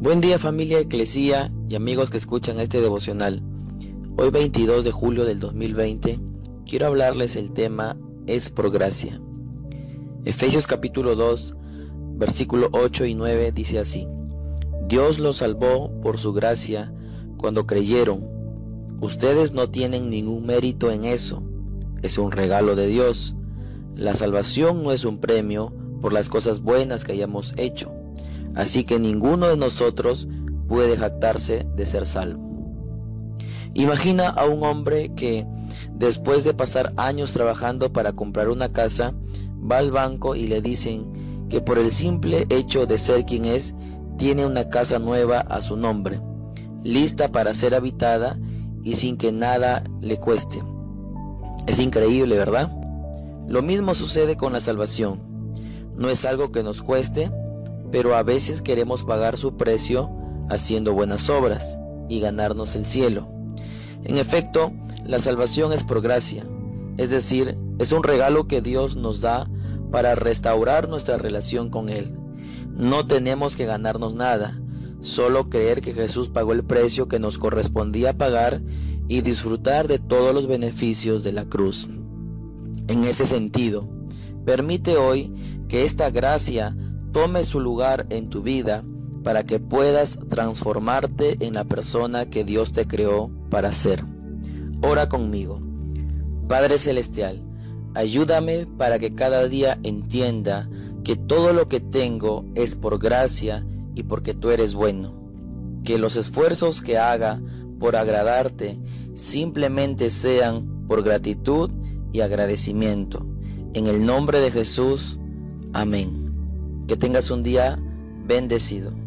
Buen día familia Eclesía y amigos que escuchan este devocional. Hoy 22 de julio del 2020 quiero hablarles el tema es por gracia. Efesios capítulo 2 versículo 8 y 9 dice así. Dios los salvó por su gracia cuando creyeron. Ustedes no tienen ningún mérito en eso. Es un regalo de Dios. La salvación no es un premio por las cosas buenas que hayamos hecho Así que ninguno de nosotros puede jactarse de ser salvo. Imagina a un hombre que, después de pasar años trabajando para comprar una casa, va al banco y le dicen que por el simple hecho de ser quien es, tiene una casa nueva a su nombre, lista para ser habitada y sin que nada le cueste. Es increíble, ¿verdad? Lo mismo sucede con la salvación. No es algo que nos cueste, pero a veces queremos pagar su precio haciendo buenas obras y ganarnos el cielo. En efecto, la salvación es por gracia, es decir, es un regalo que Dios nos da para restaurar nuestra relación con Él. No tenemos que ganarnos nada, solo creer que Jesús pagó el precio que nos correspondía pagar y disfrutar de todos los beneficios de la cruz. En ese sentido, permite hoy que esta gracia tome su lugar en tu vida para que puedas transformarte en la persona que Dios te creó para ser. Ora conmigo. Padre Celestial, ayúdame para que cada día entienda que todo lo que tengo es por gracia y porque tú eres bueno. Que los esfuerzos que haga por agradarte simplemente sean por gratitud y agradecimiento. En el nombre de Jesús, amén. Que tengas un día bendecido.